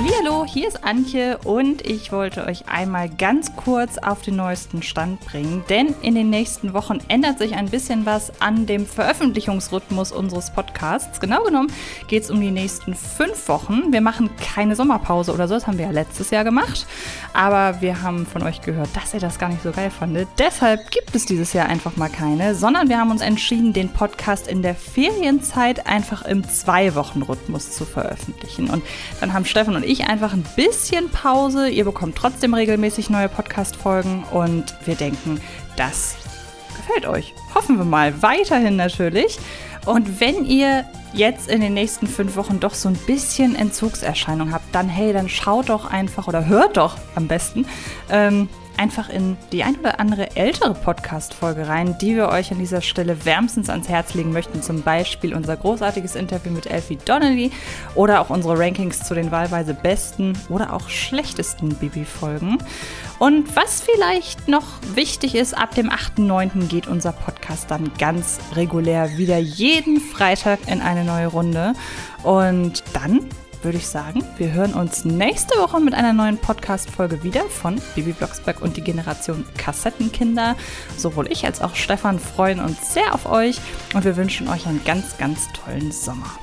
Hallo, hier ist Antje und ich wollte euch einmal ganz kurz auf den neuesten Stand bringen, denn in den nächsten Wochen ändert sich ein bisschen was an dem Veröffentlichungsrhythmus unseres Podcasts. Genau genommen geht es um die nächsten fünf Wochen. Wir machen keine Sommerpause oder so, das haben wir ja letztes Jahr gemacht, aber wir haben von euch gehört, dass ihr das gar nicht so geil fandet. Deshalb gibt es dieses Jahr einfach mal keine, sondern wir haben uns entschieden, den Podcast in der Ferienzeit einfach im Zwei-Wochen-Rhythmus zu veröffentlichen. Und dann haben Stefan und ich einfach ein bisschen Pause. Ihr bekommt trotzdem regelmäßig neue Podcast-Folgen und wir denken, das gefällt euch. Hoffen wir mal. Weiterhin natürlich. Und wenn ihr jetzt in den nächsten fünf Wochen doch so ein bisschen Entzugserscheinung habt, dann hey, dann schaut doch einfach oder hört doch am besten ähm, einfach in die ein oder andere ältere Podcast-Folge rein, die wir euch an dieser Stelle wärmstens ans Herz legen möchten. Zum Beispiel unser großartiges Interview mit Elfie Donnelly oder auch unsere Rankings zu den wahlweise besten oder auch schlechtesten Bibi-Folgen. Und was vielleicht noch wichtig ist, ab dem 8.9. geht unser Podcast dann ganz regulär wieder jeden Freitag in eine neue Runde. Und dann würde ich sagen, wir hören uns nächste Woche mit einer neuen Podcast-Folge wieder von Bibi Blocksberg und die Generation Kassettenkinder. Sowohl ich als auch Stefan freuen uns sehr auf euch und wir wünschen euch einen ganz, ganz tollen Sommer.